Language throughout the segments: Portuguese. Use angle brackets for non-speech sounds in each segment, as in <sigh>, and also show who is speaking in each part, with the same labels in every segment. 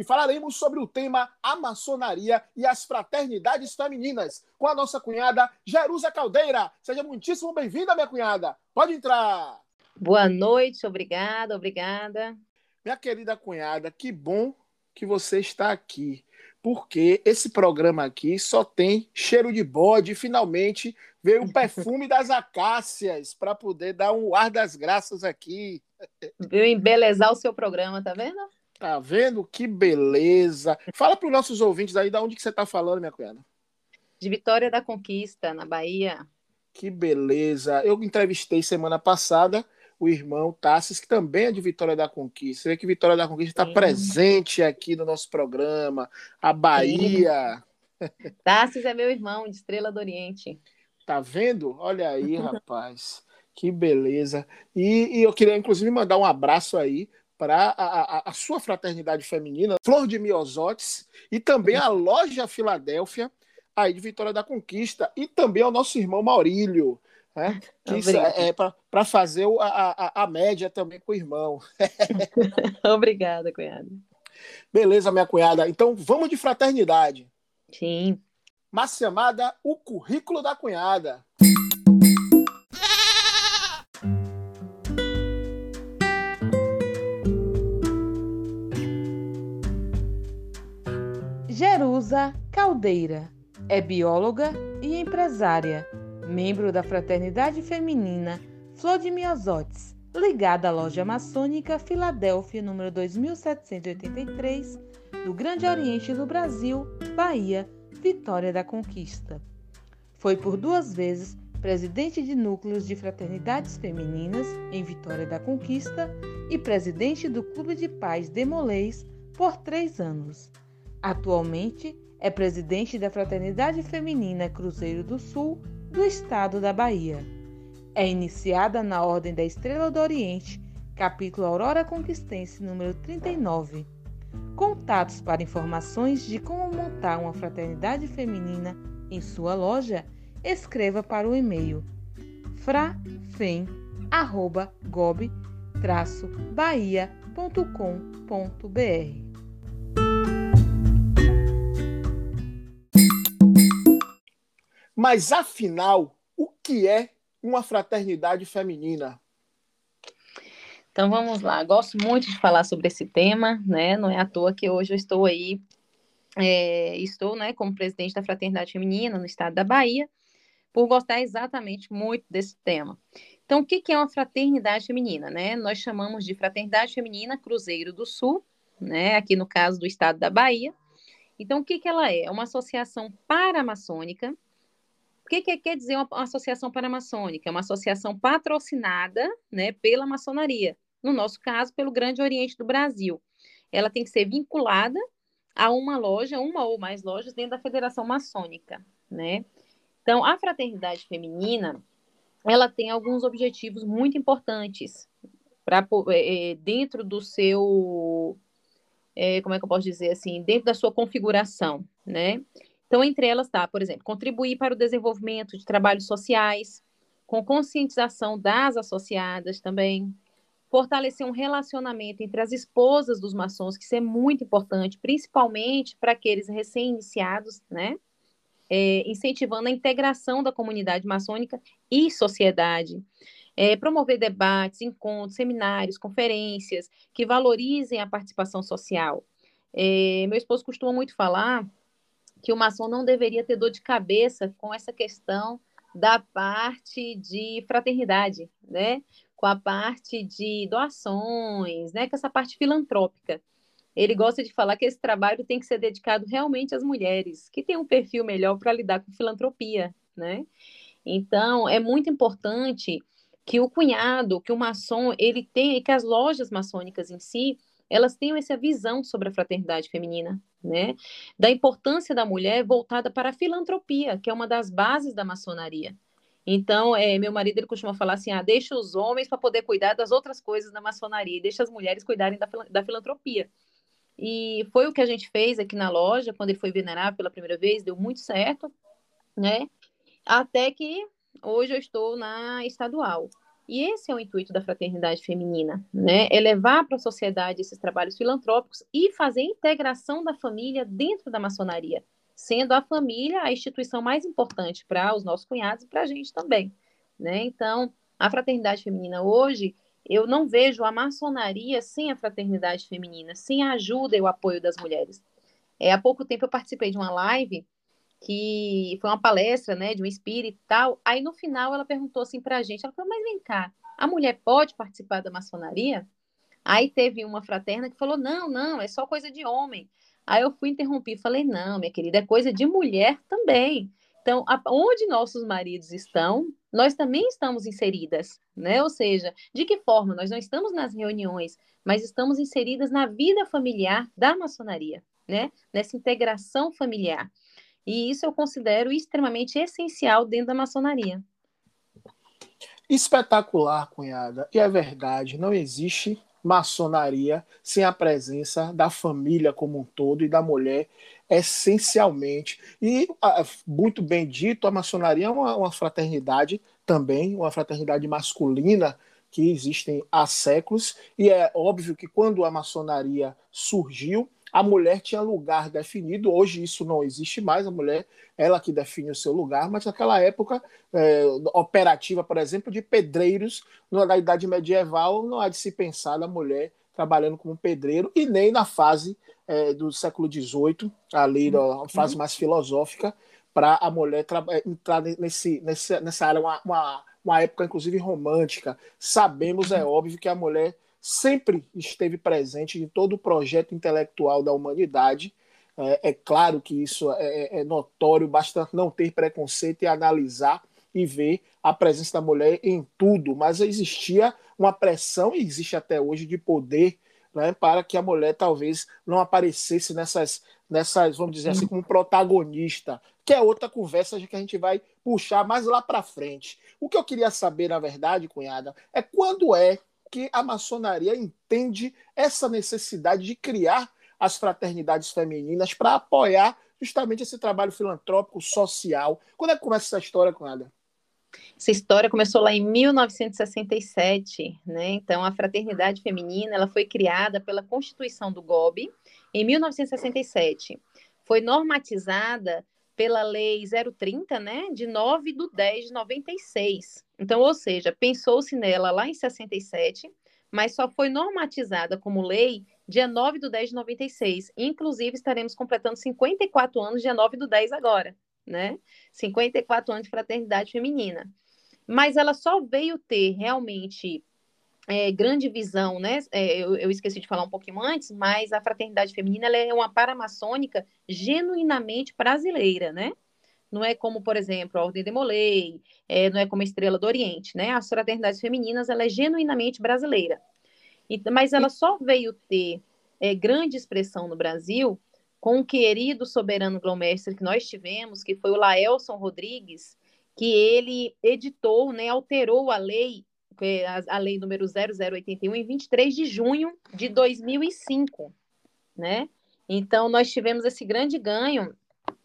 Speaker 1: e falaremos sobre o tema a maçonaria e as fraternidades femininas com a nossa cunhada Jerusa Caldeira. Seja muitíssimo bem-vinda, minha cunhada. Pode entrar.
Speaker 2: Boa noite, obrigada, obrigada.
Speaker 1: Minha querida cunhada, que bom que você está aqui, porque esse programa aqui só tem cheiro de bode. Finalmente veio o perfume das acácias para poder dar um ar das graças aqui.
Speaker 2: Veio embelezar o seu programa, tá vendo?
Speaker 1: Tá vendo? Que beleza. Fala para os nossos ouvintes aí de onde que você está falando, minha cunhada.
Speaker 2: De Vitória da Conquista, na Bahia.
Speaker 1: Que beleza. Eu entrevistei semana passada o irmão Tassis, que também é de Vitória da Conquista. Você vê que Vitória da Conquista está presente aqui no nosso programa. A Bahia.
Speaker 2: Tassis é meu irmão, de Estrela do Oriente.
Speaker 1: Tá vendo? Olha aí, rapaz. Que beleza. E, e eu queria, inclusive, mandar um abraço aí para a, a, a, sua fraternidade feminina, Flor de Miosotes, e também a loja Filadélfia, aí de Vitória da Conquista, e também ao nosso irmão Maurílio, né? Que é, é para fazer a, a, a média também com o irmão. <laughs>
Speaker 2: Obrigada, cunhada.
Speaker 1: Beleza, minha cunhada. Então vamos de fraternidade.
Speaker 2: Sim.
Speaker 1: Mas chamada O Currículo da Cunhada.
Speaker 3: Jerusa Caldeira é bióloga e empresária, membro da Fraternidade Feminina Flor de Miosotes, ligada à loja maçônica Filadélfia número 2783, do Grande Oriente do Brasil, Bahia, Vitória da Conquista. Foi por duas vezes presidente de núcleos de fraternidades femininas em Vitória da Conquista e presidente do Clube de Paz Demolês por três anos. Atualmente é presidente da Fraternidade Feminina Cruzeiro do Sul do estado da Bahia. É iniciada na Ordem da Estrela do Oriente, capítulo Aurora Conquistense número 39. Contatos para informações de como montar uma fraternidade feminina em sua loja, escreva para o e-mail frafem@gob-bahia.com.br.
Speaker 1: Mas afinal, o que é uma fraternidade feminina?
Speaker 2: Então vamos lá, gosto muito de falar sobre esse tema, né? Não é à toa que hoje eu estou aí, é, estou, né, como presidente da Fraternidade Feminina no estado da Bahia, por gostar exatamente muito desse tema. Então, o que, que é uma fraternidade feminina, né? Nós chamamos de Fraternidade Feminina Cruzeiro do Sul, né? Aqui no caso do estado da Bahia. Então, o que, que ela é? É uma associação paramaçônica que, que quer dizer uma, uma associação paramaçônica? É uma associação patrocinada né, pela maçonaria, no nosso caso, pelo Grande Oriente do Brasil. Ela tem que ser vinculada a uma loja, uma ou mais lojas dentro da Federação Maçônica, né? Então, a fraternidade feminina, ela tem alguns objetivos muito importantes para é, é, dentro do seu, é, como é que eu posso dizer assim, dentro da sua configuração, né? Então, entre elas está, por exemplo, contribuir para o desenvolvimento de trabalhos sociais, com conscientização das associadas também, fortalecer um relacionamento entre as esposas dos maçons, que isso é muito importante, principalmente para aqueles recém-iniciados, né? É, incentivando a integração da comunidade maçônica e sociedade. É, promover debates, encontros, seminários, conferências que valorizem a participação social. É, meu esposo costuma muito falar que o maçom não deveria ter dor de cabeça com essa questão da parte de fraternidade, né? Com a parte de doações, né? Com essa parte filantrópica. Ele gosta de falar que esse trabalho tem que ser dedicado realmente às mulheres, que têm um perfil melhor para lidar com filantropia, né? Então, é muito importante que o cunhado, que o maçom, ele tenha, que as lojas maçônicas em si elas tenham essa visão sobre a fraternidade feminina, né? Da importância da mulher voltada para a filantropia, que é uma das bases da maçonaria. Então, é, meu marido ele costuma falar assim: ah, deixa os homens para poder cuidar das outras coisas da maçonaria, e deixa as mulheres cuidarem da, da filantropia. E foi o que a gente fez aqui na loja, quando ele foi venerável pela primeira vez, deu muito certo, né? Até que hoje eu estou na estadual. E esse é o intuito da fraternidade feminina, né? É levar para a sociedade esses trabalhos filantrópicos e fazer a integração da família dentro da maçonaria, sendo a família a instituição mais importante para os nossos cunhados e para a gente também, né? Então, a fraternidade feminina hoje, eu não vejo a maçonaria sem a fraternidade feminina, sem a ajuda e o apoio das mulheres. É, há pouco tempo eu participei de uma live que foi uma palestra, né, de um espírito e tal. Aí no final ela perguntou assim para a gente, ela falou, mas vem cá, a mulher pode participar da maçonaria? Aí teve uma fraterna que falou, não, não, é só coisa de homem. Aí eu fui interromper e falei, não, minha querida, é coisa de mulher também. Então, onde nossos maridos estão, nós também estamos inseridas, né? Ou seja, de que forma? Nós não estamos nas reuniões, mas estamos inseridas na vida familiar da maçonaria, né? Nessa integração familiar. E isso eu considero extremamente essencial dentro da maçonaria.
Speaker 1: Espetacular, cunhada. E é verdade, não existe maçonaria sem a presença da família como um todo e da mulher essencialmente. E, muito bem dito, a maçonaria é uma, uma fraternidade também, uma fraternidade masculina que existem há séculos, e é óbvio que quando a maçonaria surgiu, a mulher tinha lugar definido. Hoje isso não existe mais, a mulher ela que define o seu lugar, mas naquela época é, operativa, por exemplo, de pedreiros na Idade Medieval, não há de se pensar na mulher trabalhando como pedreiro e nem na fase é, do século XVIII, ali na fase mais filosófica, para a mulher é, entrar nesse, nessa, nessa área, uma, uma, uma época inclusive romântica. Sabemos, é óbvio, que a mulher sempre esteve presente em todo o projeto intelectual da humanidade. É, é claro que isso é, é, é, notório, basta não ter preconceito e analisar e ver a presença da mulher em tudo, mas existia uma pressão, e existe até hoje, de poder né, para que a mulher talvez não aparecesse nessas, nessas, vamos dizer assim, como protagonista, que é outra conversa que a gente vai puxar mais lá para frente. O que eu queria saber, na verdade, cunhada, é quando é que a maçonaria entende essa necessidade de criar as fraternidades femininas para apoiar justamente esse trabalho filantrópico social. Quando é que começa essa história, Conada?
Speaker 2: Essa história começou lá em 1967, né? Então a fraternidade feminina, ela foi criada pela Constituição do GOB em 1967. Foi normatizada pela lei 030, né, de 9 de 10 de 96. Então, ou seja, pensou-se nela lá em 67, mas só foi normatizada como lei dia 9 de 10 de 96. Inclusive, estaremos completando 54 anos dia 9 de 10 agora, né? 54 anos de fraternidade feminina. Mas ela só veio ter realmente é, grande visão, né? É, eu, eu, esqueci de falar um pouquinho antes, mas a fraternidade feminina é uma paramaçônica genuinamente brasileira, né? não é como, por exemplo, a Ordem de Molay, é, não é como a Estrela do Oriente, né? As fraternidades femininas, ela é genuinamente brasileira. E, mas ela só veio ter é, grande expressão no Brasil com o querido soberano grão-mestre que nós tivemos, que foi o Laelson Rodrigues, que ele editou, né, alterou a lei, a, lei número 0081, em 23 de junho de 2005, né? Então, nós tivemos esse grande ganho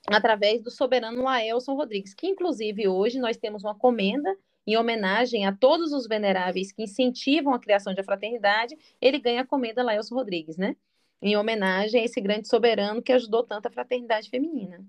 Speaker 2: através do soberano Laelson Rodrigues, que inclusive hoje nós temos uma comenda em homenagem a todos os veneráveis que incentivam a criação de fraternidade, ele ganha a comenda Laelson Rodrigues, né? Em homenagem a esse grande soberano que ajudou tanto a fraternidade feminina.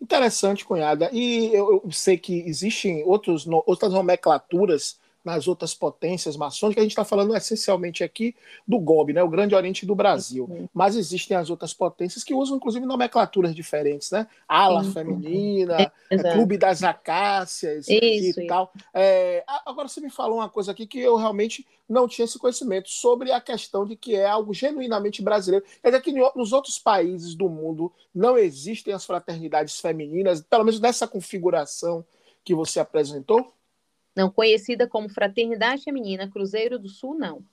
Speaker 1: Interessante, cunhada. E eu, eu sei que existem outros, outras nomenclaturas nas outras potências maçônicas. A gente está falando essencialmente aqui do GOB, né, o Grande Oriente do Brasil. Mas existem as outras potências que usam, inclusive, nomenclaturas diferentes, né? Ala uhum. feminina, é, Clube das Acácias isso, e tal. É, agora você me falou uma coisa aqui que eu realmente não tinha esse conhecimento sobre a questão de que é algo genuinamente brasileiro. Quer dizer que nos outros países do mundo não existem as fraternidades femininas, pelo menos nessa configuração que você apresentou?
Speaker 2: Não conhecida como Fraternidade Feminina Cruzeiro do Sul, não.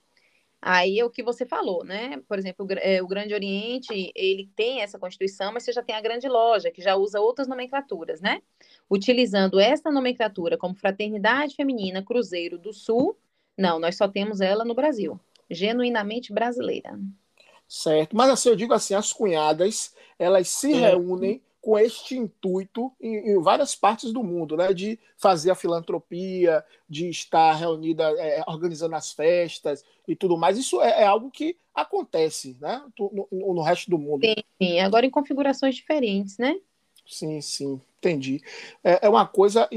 Speaker 2: Aí é o que você falou, né? Por exemplo, é, o Grande Oriente, ele tem essa constituição, mas você já tem a Grande Loja, que já usa outras nomenclaturas, né? Utilizando essa nomenclatura como Fraternidade Feminina Cruzeiro do Sul, não, nós só temos ela no Brasil, genuinamente brasileira.
Speaker 1: Certo, mas assim, eu digo assim, as cunhadas, elas se reúnem com este intuito em, em, várias partes do mundo, né? De fazer a filantropia, de estar reunida, é, organizando as festas e tudo mais. Isso é, é algo que acontece, né? No, no, no, resto do mundo.
Speaker 2: Sim, sim, agora em configurações diferentes, né?
Speaker 1: Sim, sim, entendi. É, é uma coisa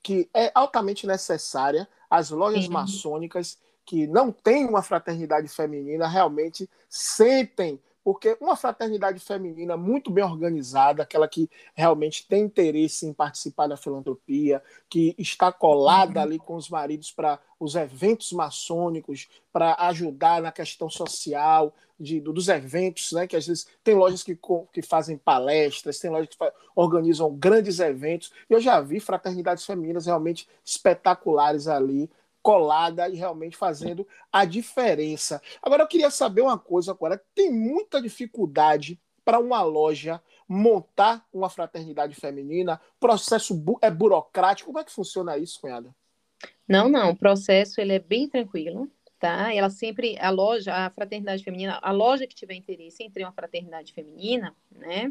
Speaker 1: que é altamente necessária. As lojas sim. maçônicas que não têm uma fraternidade feminina realmente sentem porque uma fraternidade feminina muito bem organizada, aquela que realmente tem interesse em participar da filantropia, que está colada ali com os maridos para os eventos maçônicos, para ajudar na questão social de, dos eventos, né? Que às vezes tem lojas que, que fazem palestras, tem lojas que organizam grandes eventos. Eu já vi fraternidades femininas realmente espetaculares ali colada e realmente fazendo a diferença. Agora eu queria saber uma coisa agora, tem muita dificuldade para uma loja montar uma fraternidade feminina, processo bu é burocrático, como é que funciona isso, cunhada?
Speaker 2: Não, não, o processo ele é bem tranquilo, tá? Ela sempre, a loja, a fraternidade feminina, a loja que tiver interesse em ter uma fraternidade feminina, né?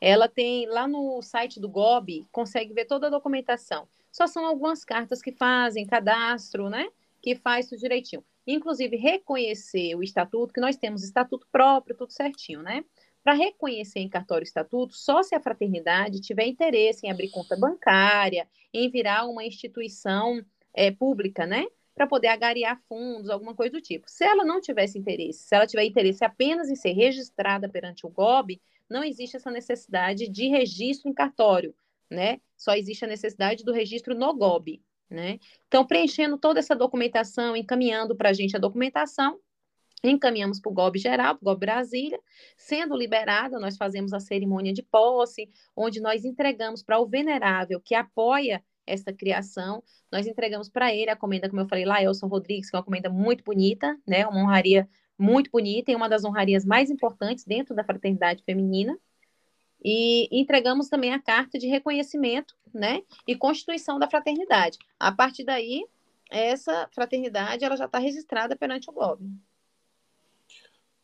Speaker 2: Ela tem lá no site do GOB, consegue ver toda a documentação só são algumas cartas que fazem cadastro, né? Que faz tudo direitinho. Inclusive, reconhecer o estatuto, que nós temos estatuto próprio, tudo certinho, né? Para reconhecer em cartório estatuto, só se a fraternidade tiver interesse em abrir conta bancária, em virar uma instituição é, pública, né? Para poder agariar fundos, alguma coisa do tipo. Se ela não tivesse interesse, se ela tiver interesse apenas em ser registrada perante o GOB, não existe essa necessidade de registro em cartório né? Só existe a necessidade do registro no GOB, né? Então, preenchendo toda essa documentação, encaminhando para a gente a documentação, encaminhamos para o GOB geral, para o GOB Brasília, sendo liberada, nós fazemos a cerimônia de posse, onde nós entregamos para o venerável que apoia essa criação, nós entregamos para ele a comenda, como eu falei, Laelson Rodrigues, que é uma comenda muito bonita, né, uma honraria muito bonita e uma das honrarias mais importantes dentro da fraternidade feminina, e entregamos também a carta de reconhecimento, né, e constituição da fraternidade. A partir daí, essa fraternidade ela já está registrada perante o Globo.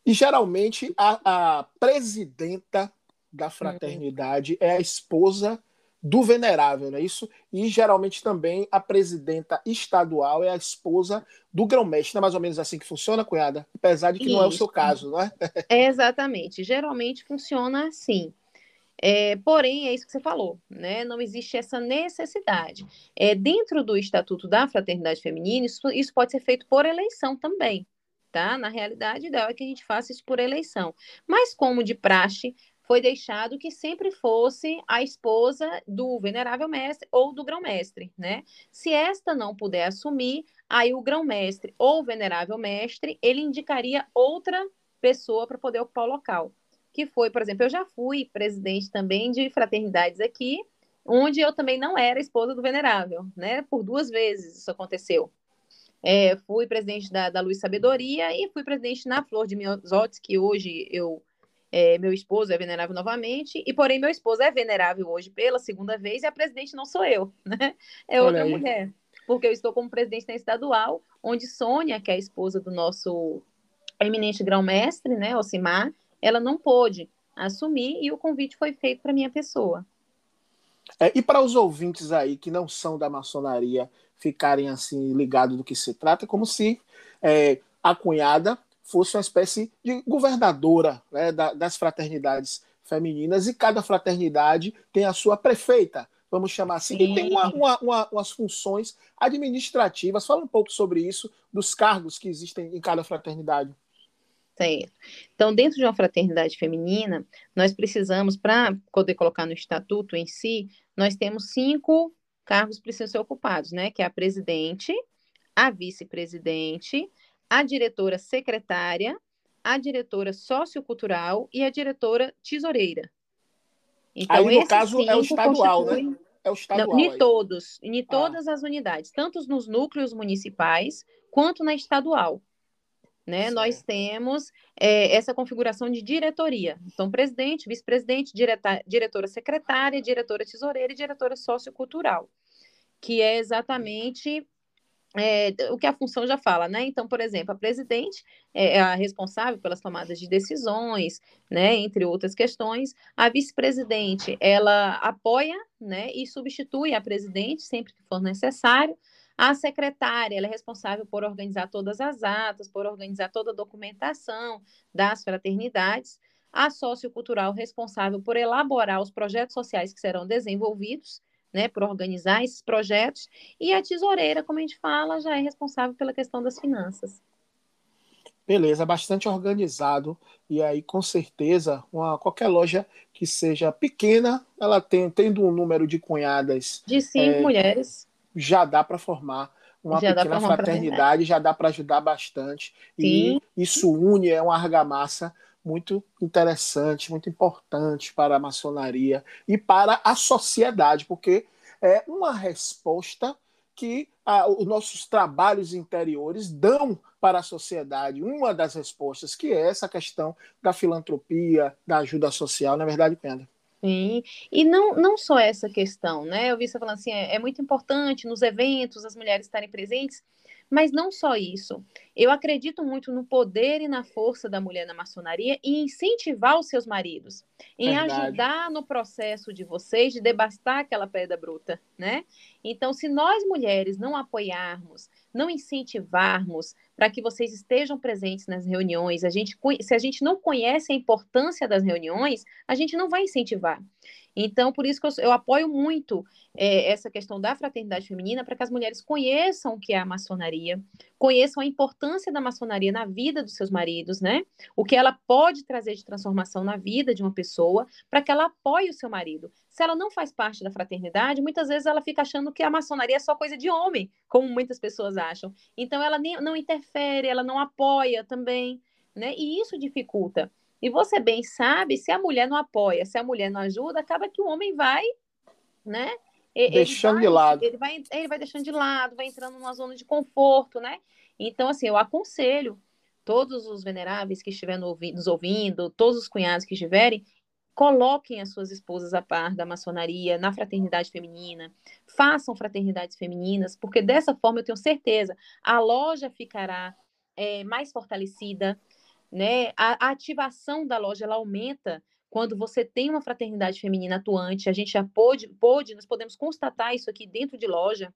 Speaker 1: E geralmente a, a presidenta da fraternidade uhum. é a esposa do venerável, não é isso? E geralmente também a presidenta estadual é a esposa do grão-mestre. Não é mais ou menos assim que funciona, cunhada? Apesar de que isso. não é o seu caso, não é? <laughs>
Speaker 2: é exatamente. Geralmente funciona assim. É, porém, é isso que você falou, né? Não existe essa necessidade. É, dentro do Estatuto da Fraternidade Feminina, isso, isso pode ser feito por eleição também, tá? Na realidade, ideal é que a gente faça isso por eleição. Mas, como de praxe, foi deixado que sempre fosse a esposa do venerável mestre ou do grão-mestre, né? Se esta não puder assumir, aí o grão-mestre ou o venerável mestre, ele indicaria outra pessoa para poder ocupar o local que foi, por exemplo, eu já fui presidente também de fraternidades aqui, onde eu também não era esposa do venerável, né? Por duas vezes isso aconteceu. É, fui presidente da, da Luz Sabedoria e fui presidente na Flor de Miosotes, que hoje eu é, meu esposo é venerável novamente, e porém meu esposo é venerável hoje pela segunda vez, e a presidente não sou eu, <laughs> né? É outra mulher. Porque eu estou como presidente da estadual, onde Sônia, que é a esposa do nosso eminente grão-mestre, né, Osimar, ela não pôde assumir e o convite foi feito para minha pessoa.
Speaker 1: É, e para os ouvintes aí que não são da maçonaria ficarem assim ligados do que se trata, como se é, a cunhada fosse uma espécie de governadora né, da, das fraternidades femininas e cada fraternidade tem a sua prefeita, vamos chamar assim, Sim. e tem uma, uma, uma, umas funções administrativas. Fala um pouco sobre isso, dos cargos que existem em cada fraternidade.
Speaker 2: Certo. Então, dentro de uma fraternidade feminina, nós precisamos, para poder colocar no estatuto em si, nós temos cinco cargos que precisam ser ocupados, né? Que é a presidente, a vice-presidente, a diretora secretária, a diretora sociocultural e a diretora tesoureira.
Speaker 1: Então, aí, no caso, é o estadual, né?
Speaker 2: É o estadual. Não, em todos, em todas ah. as unidades, tanto nos núcleos municipais quanto na estadual. Né, nós temos é, essa configuração de diretoria. Então, presidente, vice-presidente, diretora secretária, diretora tesoureira e diretora sociocultural, que é exatamente é, o que a função já fala, né? Então, por exemplo, a presidente é, é a responsável pelas tomadas de decisões, né? Entre outras questões. A vice-presidente, ela apoia, né? E substitui a presidente sempre que for necessário. A secretária, ela é responsável por organizar todas as atas, por organizar toda a documentação das fraternidades. A sociocultural, responsável por elaborar os projetos sociais que serão desenvolvidos, né, por organizar esses projetos. E a tesoureira, como a gente fala, já é responsável pela questão das finanças.
Speaker 1: Beleza, bastante organizado. E aí, com certeza, uma, qualquer loja que seja pequena, ela tem, tendo um número de cunhadas.
Speaker 2: De cinco é, mulheres
Speaker 1: já dá para formar uma já pequena fraternidade, já dá para ajudar bastante. Sim. E isso une, é uma argamassa muito interessante, muito importante para a maçonaria e para a sociedade, porque é uma resposta que ah, os nossos trabalhos interiores dão para a sociedade. Uma das respostas, que é essa questão da filantropia, da ajuda social, na verdade, Penda.
Speaker 2: Sim, e não, não só essa questão, né? Eu vi você falando assim, é, é muito importante nos eventos as mulheres estarem presentes, mas não só isso. Eu acredito muito no poder e na força da mulher na maçonaria e incentivar os seus maridos, em Verdade. ajudar no processo de vocês de debastar aquela pedra bruta, né? Então, se nós mulheres não apoiarmos, não incentivarmos para que vocês estejam presentes nas reuniões, a gente, se a gente não conhece a importância das reuniões, a gente não vai incentivar. Então, por isso que eu, eu apoio muito é, essa questão da fraternidade feminina, para que as mulheres conheçam o que é a maçonaria, conheçam a importância da maçonaria na vida dos seus maridos, né? O que ela pode trazer de transformação na vida de uma pessoa, para que ela apoie o seu marido. Se ela não faz parte da fraternidade, muitas vezes ela fica achando que a maçonaria é só coisa de homem, como muitas pessoas acham. Então, ela nem, não interfere, ela não apoia também, né? E isso dificulta. E você bem sabe, se a mulher não apoia, se a mulher não ajuda, acaba que o homem vai, né?
Speaker 1: Deixando
Speaker 2: vai,
Speaker 1: de lado.
Speaker 2: Ele vai, ele vai deixando de lado, vai entrando numa zona de conforto, né? Então, assim, eu aconselho todos os veneráveis que estiverem nos ouvindo, todos os cunhados que estiverem, coloquem as suas esposas a par da maçonaria, na fraternidade feminina, façam fraternidades femininas, porque dessa forma eu tenho certeza a loja ficará é, mais fortalecida, né? A, a, ativação da loja ela aumenta quando você tem uma fraternidade feminina atuante. A gente já pôde, pôde, nós podemos constatar isso aqui dentro de loja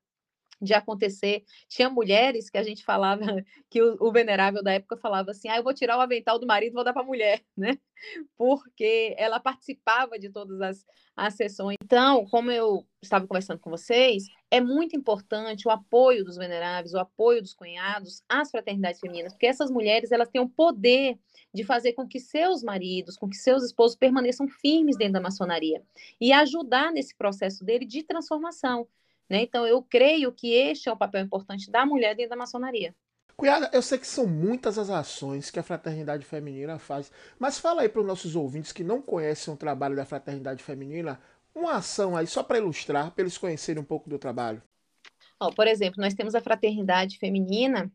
Speaker 2: de acontecer. Tinha mulheres que a gente falava, <laughs> que o, o, venerável da época falava assim: ah, eu vou tirar o avental do marido vou dar para a mulher, <laughs> né? Porque ela participava de todas as, as sessões. Então, como eu estava conversando com vocês, é muito importante o apoio dos veneráveis, o apoio dos cunhados às fraternidades femininas, porque essas mulheres elas têm o poder de fazer com que seus maridos, com que seus esposos permaneçam firmes dentro da maçonaria e ajudar nesse processo dele de transformação. Né? Então, eu creio que este é o papel importante da mulher dentro da maçonaria.
Speaker 1: Cunhada, eu sei que são muitas as ações que a Fraternidade Feminina faz, mas fala aí para os nossos ouvintes que não conhecem o trabalho da Fraternidade Feminina, uma ação aí só para ilustrar, para eles conhecerem um pouco do trabalho.
Speaker 2: Oh, por exemplo, nós temos a Fraternidade Feminina,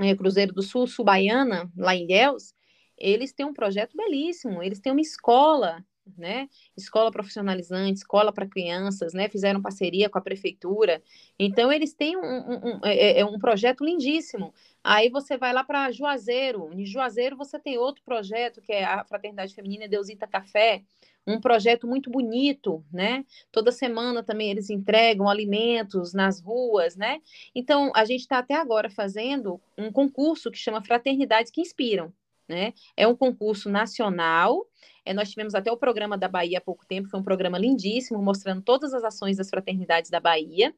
Speaker 2: é, Cruzeiro do Sul, Subaiana, lá em Deus, eles têm um projeto belíssimo, eles têm uma escola né? Escola profissionalizante, escola para crianças, né? Fizeram parceria com a prefeitura. Então, eles têm um, um, um, é, é, é um projeto lindíssimo. Aí você vai lá para Juazeiro. Em Juazeiro você tem outro projeto, que é a Fraternidade Feminina Deusita Café, um projeto muito bonito, né? Toda semana também eles entregam alimentos nas ruas, né? Então, a gente está até agora fazendo um concurso que chama Fraternidades que Inspiram, né? É um concurso nacional é, nós tivemos até o programa da Bahia há pouco tempo, foi um programa lindíssimo, mostrando todas as ações das fraternidades da Bahia.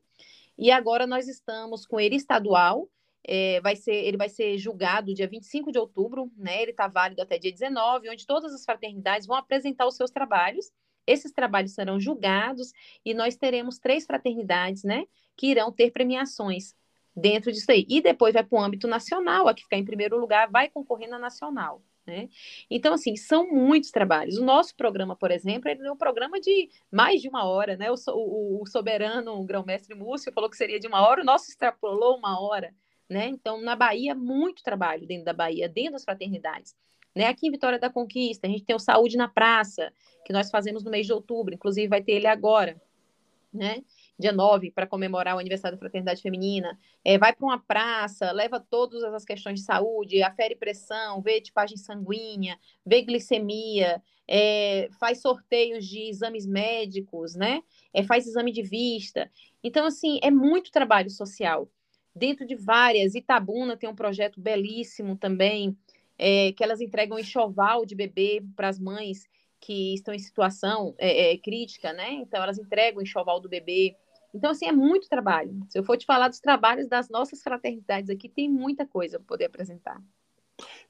Speaker 2: E agora nós estamos com ele estadual, é, vai ser, ele vai ser julgado dia 25 de outubro, né? Ele está válido até dia 19, onde todas as fraternidades vão apresentar os seus trabalhos. Esses trabalhos serão julgados e nós teremos três fraternidades, né? Que irão ter premiações dentro disso aí. E depois vai para o âmbito nacional, a que ficar em primeiro lugar vai concorrer na nacional. Né? Então, assim, são muitos trabalhos. O nosso programa, por exemplo, ele é um programa de mais de uma hora, né? O, o, o soberano, o grão-mestre Múcio, falou que seria de uma hora, o nosso extrapolou uma hora, né? Então, na Bahia, muito trabalho dentro da Bahia, dentro das fraternidades. Né? Aqui em Vitória da Conquista, a gente tem o Saúde na Praça, que nós fazemos no mês de outubro, inclusive vai ter ele agora, né? Dia 9, para comemorar o aniversário da Fraternidade Feminina, é, vai para uma praça, leva todas as questões de saúde, afere pressão, vê tipagem sanguínea, vê glicemia, é, faz sorteios de exames médicos, né? É, faz exame de vista. Então, assim, é muito trabalho social. Dentro de várias, Itabuna tem um projeto belíssimo também, é, que elas entregam enxoval de bebê para as mães que estão em situação é, é, crítica, né? Então, elas entregam enxoval do bebê. Então, assim, é muito trabalho. Se eu for te falar dos trabalhos das nossas fraternidades aqui, tem muita coisa para poder apresentar.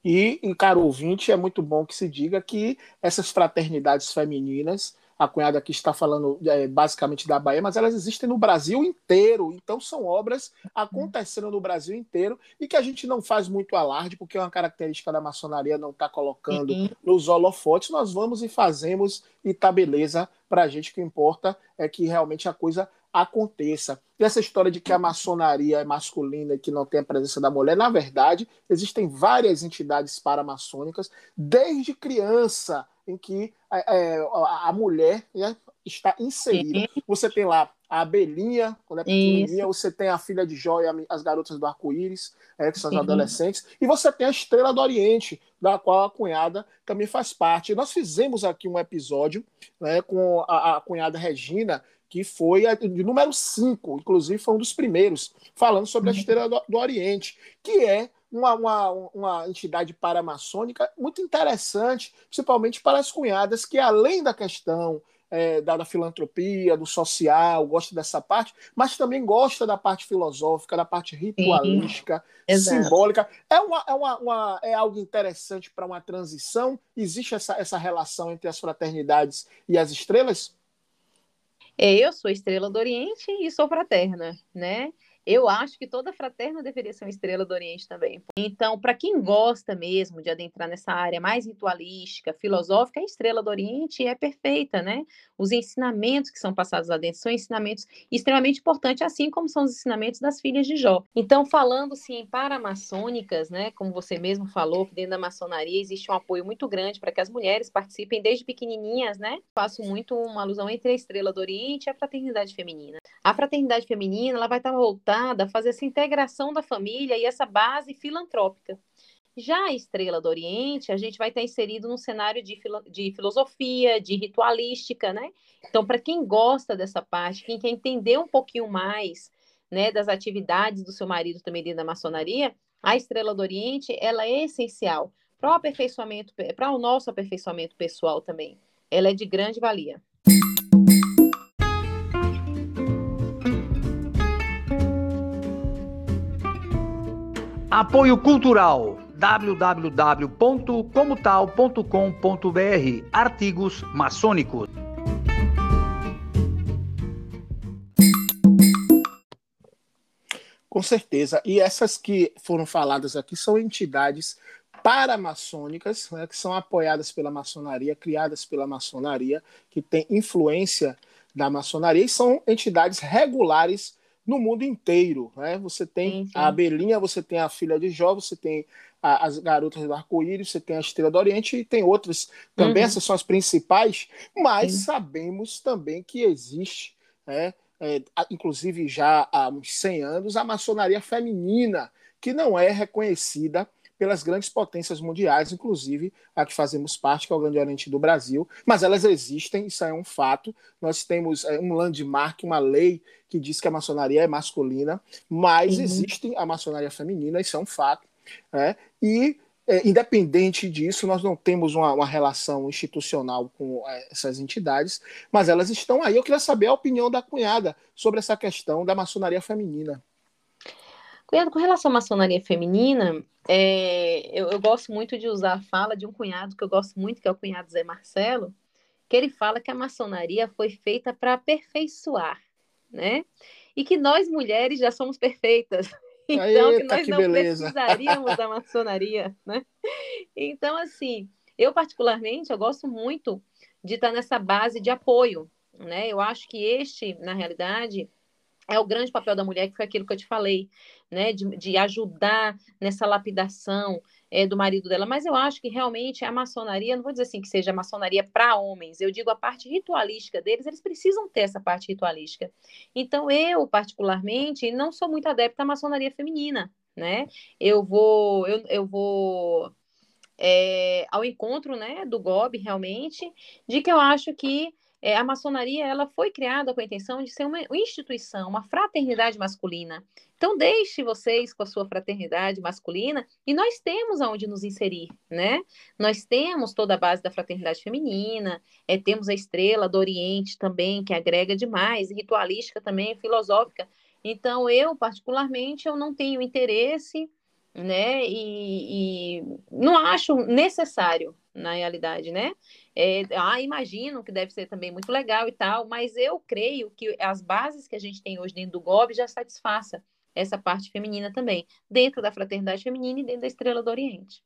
Speaker 1: E, em caro ouvinte, é muito bom que se diga que essas fraternidades femininas, a cunhada aqui está falando é, basicamente da Bahia, mas elas existem no Brasil inteiro. Então, são obras acontecendo no Brasil inteiro e que a gente não faz muito alarde, porque é uma característica da maçonaria não estar tá colocando uhum. nos holofotes. Nós vamos e fazemos e tá beleza para a gente. O que importa é que realmente a coisa aconteça. E essa história de que a maçonaria é masculina e que não tem a presença da mulher, na verdade, existem várias entidades paramaçônicas, desde criança, em que é, a, a mulher né, está inserida. Você tem lá a abelhinha, quando é pequenininha, Isso. você tem a filha de Jóia, as garotas do arco-íris, é, que são as adolescentes, e você tem a Estrela do Oriente, da qual a cunhada também faz parte. Nós fizemos aqui um episódio né, com a, a cunhada Regina, que foi a, de número 5, inclusive foi um dos primeiros, falando sobre a uhum. Estrela do, do Oriente, que é uma, uma, uma entidade paramaçônica muito interessante, principalmente para as cunhadas, que além da questão é, da, da, filantropia, do social, gosta dessa parte, mas também gosta da parte filosófica, da parte ritualística, Sim, simbólica. É, uma, é, uma, uma, é algo interessante para uma transição? Existe essa, essa relação entre as fraternidades e as estrelas?
Speaker 2: É, eu sou estrela do Oriente e sou fraterna, né? Eu acho que toda fraterna deveria ser uma estrela do Oriente também. Então, para quem gosta mesmo de adentrar nessa área mais ritualística, filosófica, a estrela do Oriente é perfeita, né? Os ensinamentos que são passados lá dentro são ensinamentos extremamente importantes, assim como são os ensinamentos das filhas de Jó. Então, falando sim para maçônicas, né? Como você mesmo falou, que dentro da maçonaria existe um apoio muito grande para que as mulheres participem desde pequenininhas, né? Faço muito uma alusão entre a estrela do Oriente e a fraternidade feminina. A fraternidade feminina, ela vai estar voltada a fazer essa integração da família e essa base filantrópica. Já a Estrela do Oriente, a gente vai estar inserido num cenário de, filo de filosofia, de ritualística, né? Então, para quem gosta dessa parte, quem quer entender um pouquinho mais né, das atividades do seu marido também dentro da maçonaria, a Estrela do Oriente, ela é essencial para o aperfeiçoamento, para o nosso aperfeiçoamento pessoal também. Ela é de grande valia.
Speaker 4: Apoio Cultural www.comotal.com.br Artigos maçônicos.
Speaker 1: Com certeza. E essas que foram faladas aqui são entidades paramaçônicas, né, que são apoiadas pela maçonaria, criadas pela maçonaria, que têm influência da maçonaria e são entidades regulares no mundo inteiro. Né? Você tem sim, sim. a abelhinha, você tem a filha de Jó, você tem a, as garotas do arco-íris, você tem a estrela do Oriente e tem outras também, uhum. essas são as principais, mas sim. sabemos também que existe, né, é, inclusive já há uns 100 anos, a maçonaria feminina, que não é reconhecida pelas grandes potências mundiais, inclusive a que fazemos parte, que é o Grande Oriente do Brasil. Mas elas existem, isso é um fato. Nós temos é, um landmark, uma lei que diz que a maçonaria é masculina, mas uhum. existe a maçonaria feminina, isso é um fato. Né? E é, independente disso, nós não temos uma, uma relação institucional com é, essas entidades, mas elas estão aí. Eu queria saber a opinião da cunhada sobre essa questão da maçonaria feminina.
Speaker 2: Cunhado, com relação à maçonaria feminina, é, eu, eu, gosto muito de usar a fala de um cunhado que eu gosto muito, que é o cunhado Zé Marcelo, que ele fala que a maçonaria foi feita para aperfeiçoar, né? E que nós mulheres já somos perfeitas. <laughs> Então, Eita, que nós que não beleza. precisaríamos da maçonaria, né? Então, assim, eu particularmente, eu gosto muito de estar nessa base de apoio, né? Eu acho que este, na realidade, é o grande papel da mulher, que foi aquilo que eu te falei, né, de, de ajudar nessa lapidação é, do marido dela. Mas eu acho que realmente a maçonaria, não vou dizer assim que seja maçonaria para homens, eu digo a parte ritualística deles, eles precisam ter essa parte ritualística. Então, eu, particularmente, não sou muito adepta à maçonaria feminina, né? Eu vou, eu, eu vou é, ao encontro, né, do GOB, realmente, de que eu acho que é, a maçonaria ela foi criada com a intenção de ser uma instituição, uma fraternidade masculina. Então, deixe vocês com a sua fraternidade masculina e nós temos aonde nos inserir, né? Nós temos toda a base da fraternidade feminina, é, temos a estrela do Oriente também, que agrega demais, ritualística também, filosófica. Então, eu, particularmente, eu não tenho interesse, né? E, e não acho necessário, na realidade, né? É, ah, imagino que deve ser também muito legal e tal, mas eu creio que as bases que a gente tem hoje dentro do GOB já satisfaça essa parte feminina também, dentro da fraternidade feminina e dentro da Estrela do Oriente.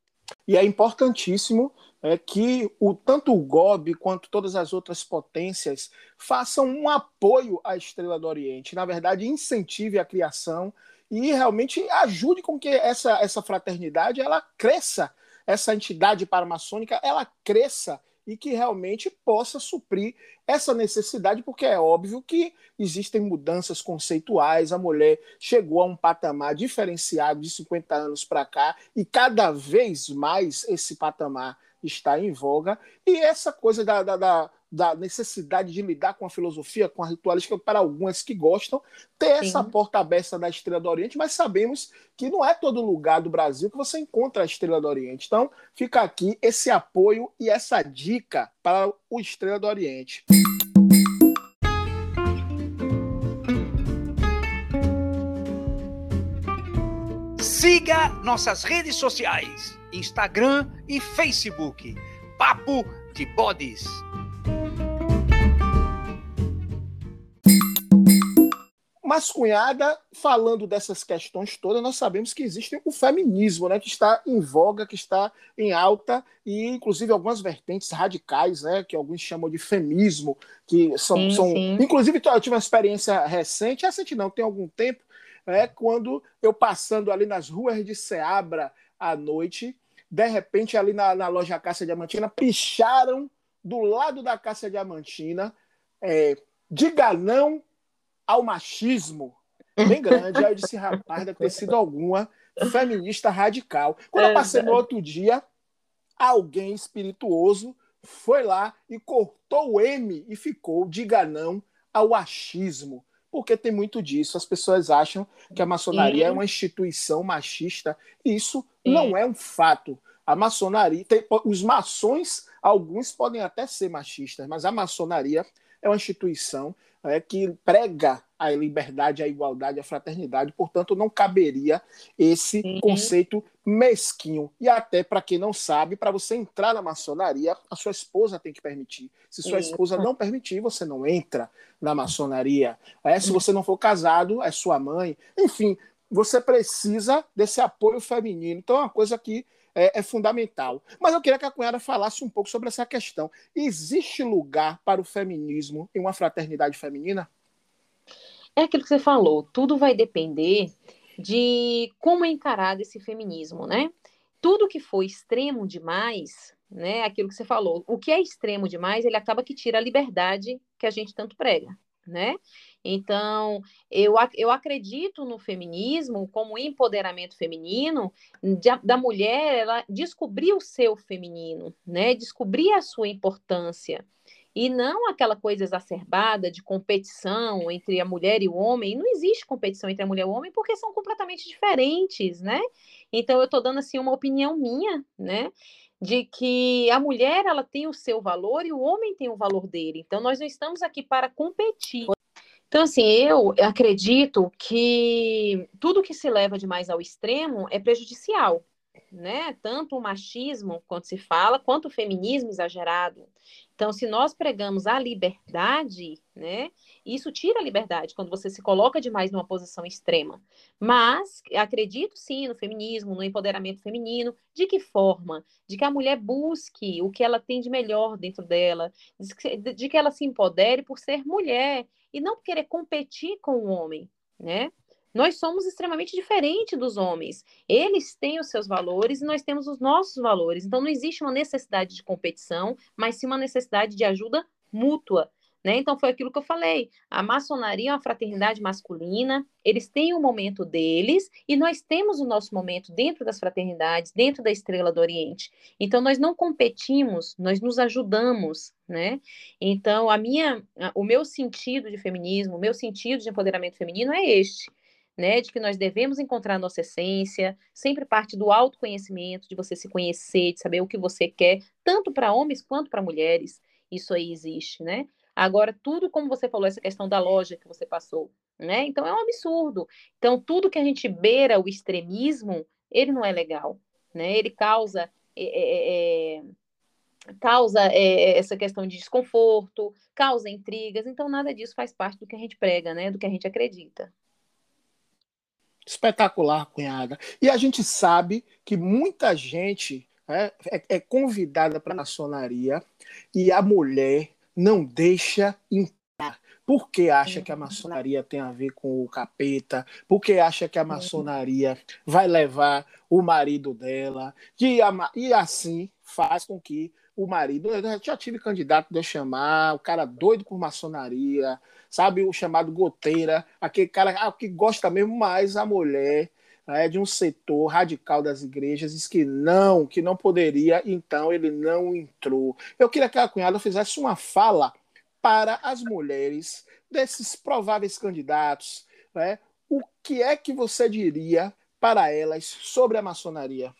Speaker 1: E é importantíssimo é, que o, tanto o GOB quanto todas as outras potências façam um apoio à Estrela do Oriente. Na verdade, incentive a criação e realmente ajude com que essa, essa fraternidade ela cresça, essa entidade paramaçônica ela cresça e que realmente possa suprir essa necessidade, porque é óbvio que existem mudanças conceituais, a mulher chegou a um patamar diferenciado de 50 anos para cá e cada vez mais esse patamar está em voga, e essa coisa da, da, da da necessidade de lidar com a filosofia, com a ritualística, para algumas que gostam, ter Sim. essa porta aberta da Estrela do Oriente, mas sabemos que não é todo lugar do Brasil que você encontra a Estrela do Oriente. Então, fica aqui esse apoio e essa dica para o Estrela do Oriente.
Speaker 4: Siga nossas redes sociais, Instagram e Facebook. Papo de Bodes.
Speaker 1: Mas, cunhada, falando dessas questões todas, nós sabemos que existe o feminismo, né, que está em voga, que está em alta, e inclusive algumas vertentes radicais, né, que alguns chamam de femismo, que são. Sim, são... Sim. Inclusive, eu tive uma experiência recente, recente não, tem algum tempo, é, quando eu passando ali nas ruas de Seabra à noite, de repente, ali na, na loja Cássia Diamantina, picharam do lado da Cássia Diamantina. É, diga não ao machismo bem grande. Aí eu disse, rapaz, deve ter sido alguma feminista radical. Quando eu passei no outro dia, alguém espirituoso foi lá e cortou o M e ficou, diga não ao achismo. Porque tem muito disso. As pessoas acham que a maçonaria é uma instituição machista. Isso não é um fato. A maçonaria, tem, os maçons, alguns podem até ser machistas, mas a maçonaria é uma instituição é, que prega a liberdade, a igualdade, a fraternidade, portanto, não caberia esse conceito mesquinho. E até para quem não sabe, para você entrar na maçonaria, a sua esposa tem que permitir. Se sua esposa não permitir, você não entra na maçonaria. É, se você não for casado, é sua mãe. Enfim, você precisa desse apoio feminino. Então, é uma coisa que é, é, fundamental. Mas eu queria que a cunhada falasse um pouco sobre essa questão. Existe lugar para o feminismo em uma fraternidade feminina?
Speaker 2: É aquilo que você falou, tudo vai depender de como é encarado esse feminismo, né? Tudo que for extremo demais, né? Aquilo que você falou, o que é extremo demais, ele acaba que tira a liberdade que a gente tanto prega, né? Então, eu, eu acredito no feminismo como empoderamento feminino de, da mulher ela descobrir o seu feminino, né? Descobrir a sua importância. E não aquela coisa exacerbada de competição entre a mulher e o homem. Não existe competição entre a mulher e o homem porque são completamente diferentes, né? Então eu estou dando assim uma opinião minha, né? De que a mulher ela tem o seu valor e o homem tem o valor dele. Então nós não estamos aqui para competir. Então, assim, eu acredito que tudo que se leva demais ao extremo é prejudicial, né? Tanto o machismo, quando se fala, quanto o feminismo exagerado. Então, se nós pregamos a liberdade, né, isso tira a liberdade quando você se coloca demais numa posição extrema. Mas acredito sim no feminismo, no empoderamento feminino. De que forma? De que a mulher busque o que ela tem de melhor dentro dela, de que ela se empodere por ser mulher e não querer competir com o homem, né? Nós somos extremamente diferentes dos homens. Eles têm os seus valores e nós temos os nossos valores. Então, não existe uma necessidade de competição, mas sim uma necessidade de ajuda mútua. Né? Então, foi aquilo que eu falei. A maçonaria é uma fraternidade masculina, eles têm o um momento deles e nós temos o nosso momento dentro das fraternidades, dentro da Estrela do Oriente. Então, nós não competimos, nós nos ajudamos. Né? Então, a minha, o meu sentido de feminismo, o meu sentido de empoderamento feminino é este né, de que nós devemos encontrar a nossa essência, sempre parte do autoconhecimento, de você se conhecer, de saber o que você quer, tanto para homens quanto para mulheres. Isso aí existe, né? Agora, tudo como você falou, essa questão da loja que você passou, né? Então é um absurdo. Então, tudo que a gente beira o extremismo, ele não é legal, né? Ele causa. É, é, causa é, essa questão de desconforto, causa intrigas, então nada disso faz parte do que a gente prega, né? Do que a gente acredita.
Speaker 1: Espetacular, cunhada. E a gente sabe que muita gente é, é, é convidada para a maçonaria e a mulher não deixa entrar. Porque acha que a maçonaria tem a ver com o capeta, porque acha que a maçonaria vai levar o marido dela, e, a, e assim faz com que o marido. Eu já tive candidato de eu chamar, o cara doido por maçonaria, sabe? O chamado goteira, aquele cara ah, que gosta mesmo mais a mulher. Né, de um setor radical das igrejas, diz que não, que não poderia, então ele não entrou. Eu queria que a cunhada fizesse uma fala para as mulheres desses prováveis candidatos, né? O que é que você diria para elas sobre a maçonaria?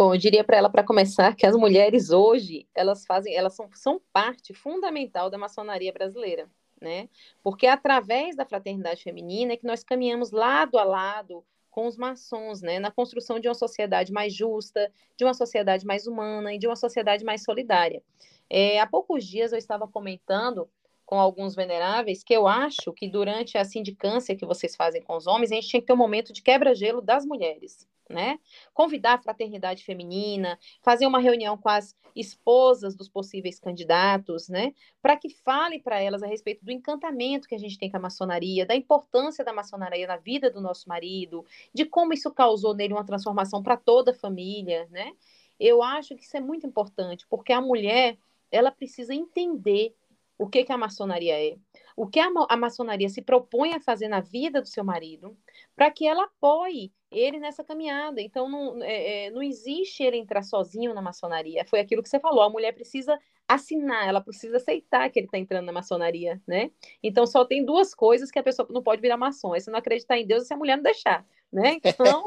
Speaker 2: Bom, eu diria para ela, para começar, que as mulheres hoje, elas fazem, elas são, são parte fundamental da maçonaria brasileira, né? Porque é através da fraternidade feminina que nós caminhamos lado a lado com os maçons, né? Na construção de uma sociedade mais justa, de uma sociedade mais humana e de uma sociedade mais solidária. É, há poucos dias eu estava comentando com alguns veneráveis que eu acho que durante a sindicância que vocês fazem com os homens, a gente tinha que ter um momento de quebra-gelo das mulheres né? Convidar a fraternidade feminina, fazer uma reunião com as esposas dos possíveis candidatos, né? Para que fale para elas a respeito do encantamento que a gente tem com a maçonaria, da importância da maçonaria na vida do nosso marido, de como isso causou nele uma transformação para toda a família, né? Eu acho que isso é muito importante, porque a mulher, ela precisa entender o que, que a maçonaria é, o que a, a maçonaria se propõe a fazer na vida do seu marido, para que ela apoie ele nessa caminhada. Então, não, é, é, não existe ele entrar sozinho na maçonaria. Foi aquilo que você falou: a mulher precisa assinar, ela precisa aceitar que ele está entrando na maçonaria, né? Então, só tem duas coisas que a pessoa não pode virar maçom: é se não acreditar em Deus e se a mulher não deixar, né? Então.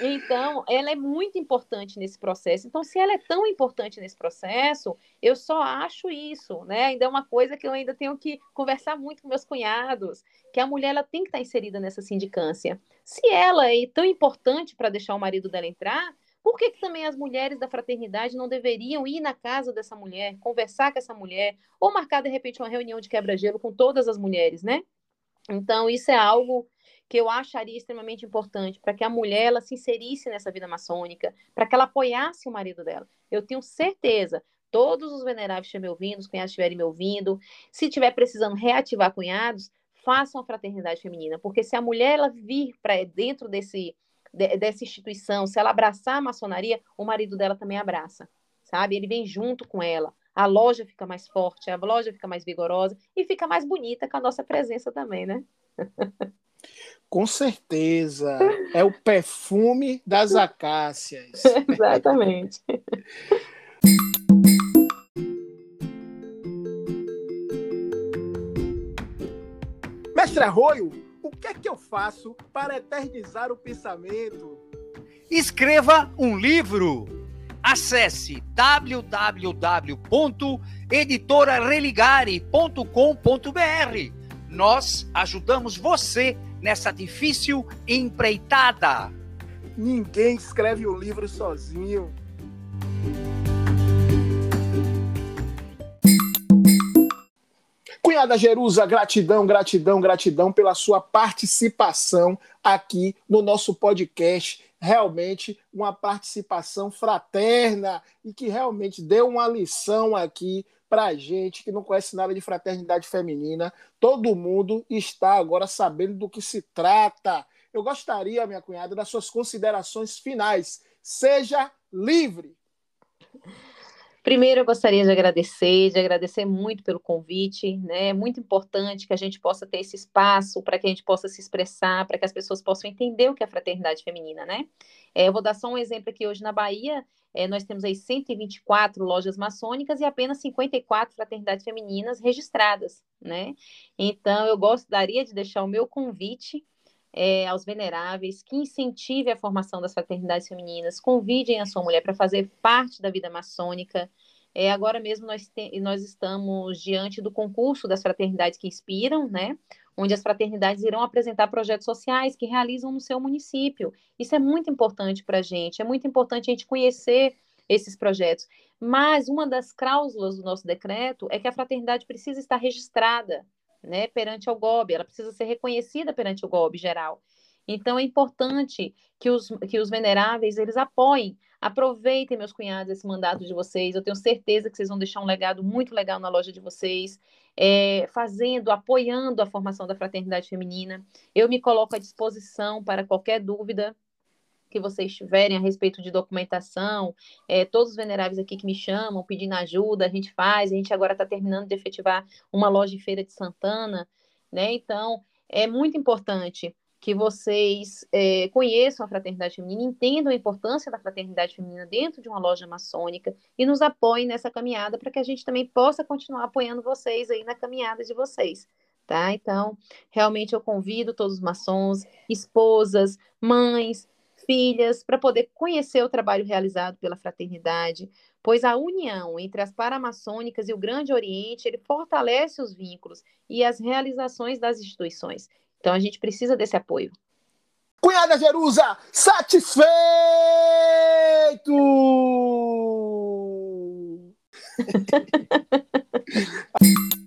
Speaker 2: Então, ela é muito importante nesse processo. Então, se ela é tão importante nesse processo, eu só acho isso, né? Ainda é uma coisa que eu ainda tenho que conversar muito com meus cunhados, que a mulher ela tem que estar inserida nessa sindicância. Se ela é tão importante para deixar o marido dela entrar, por que, que também as mulheres da fraternidade não deveriam ir na casa dessa mulher, conversar com essa mulher, ou marcar, de repente, uma reunião de quebra-gelo com todas as mulheres, né? Então, isso é algo que eu acharia extremamente importante para que a mulher ela se inserisse nessa vida maçônica, para que ela apoiasse o marido dela. Eu tenho certeza, todos os veneráveis estiverem me ouvindo, os cunhados estiverem me ouvindo, se estiver precisando reativar cunhados, façam a fraternidade feminina, porque se a mulher ela vir para dentro desse de, dessa instituição, se ela abraçar a maçonaria, o marido dela também abraça, sabe? Ele vem junto com ela. A loja fica mais forte, a loja fica mais vigorosa e fica mais bonita com a nossa presença também, né? <laughs>
Speaker 1: Com certeza. É o perfume das acácias. <laughs>
Speaker 2: Exatamente.
Speaker 1: Mestre Arroio, o que é que eu faço para eternizar o pensamento?
Speaker 4: Escreva um livro. Acesse www.editorareligare.com.br. Nós ajudamos você nessa difícil empreitada.
Speaker 1: Ninguém escreve um livro sozinho. Cunhada Jerusa, gratidão, gratidão, gratidão pela sua participação aqui no nosso podcast. Realmente uma participação fraterna e que realmente deu uma lição aqui para gente que não conhece nada de fraternidade feminina. Todo mundo está agora sabendo do que se trata. Eu gostaria, minha cunhada, das suas considerações finais. Seja livre.
Speaker 2: Primeiro, eu gostaria de agradecer, de agradecer muito pelo convite, né? É muito importante que a gente possa ter esse espaço para que a gente possa se expressar, para que as pessoas possam entender o que é fraternidade feminina, né? É, eu vou dar só um exemplo aqui hoje na Bahia, é, nós temos aí 124 lojas maçônicas e apenas 54 fraternidades femininas registradas, né? Então, eu gostaria de deixar o meu convite é, aos veneráveis, que incentive a formação das fraternidades femininas, convidem a sua mulher para fazer parte da vida maçônica. É, agora mesmo nós, te, nós estamos diante do concurso das fraternidades que inspiram, né? Onde as fraternidades irão apresentar projetos sociais que realizam no seu município. Isso é muito importante para a gente, é muito importante a gente conhecer esses projetos. Mas uma das cláusulas do nosso decreto é que a fraternidade precisa estar registrada né, perante o GOB, ela precisa ser reconhecida perante o GOB geral. Então é importante que os, que os veneráveis eles apoiem, aproveitem, meus cunhados, esse mandato de vocês. Eu tenho certeza que vocês vão deixar um legado muito legal na loja de vocês, é, fazendo, apoiando a formação da fraternidade feminina. Eu me coloco à disposição para qualquer dúvida que vocês tiverem a respeito de documentação, é, todos os veneráveis aqui que me chamam pedindo ajuda, a gente faz, a gente agora está terminando de efetivar uma loja de feira de Santana, né? Então, é muito importante que vocês é, conheçam a fraternidade feminina, entendam a importância da fraternidade feminina dentro de uma loja maçônica e nos apoiem nessa caminhada para que a gente também possa continuar apoiando vocês aí na caminhada de vocês. Tá? Então, realmente eu convido todos os maçons, esposas, mães, filhas, para poder conhecer o trabalho realizado pela fraternidade, pois a união entre as paramaçônicas e o Grande Oriente, ele fortalece os vínculos e as realizações das instituições. Então a gente precisa desse apoio.
Speaker 1: Cunhada Jerusa, satisfeito! <laughs>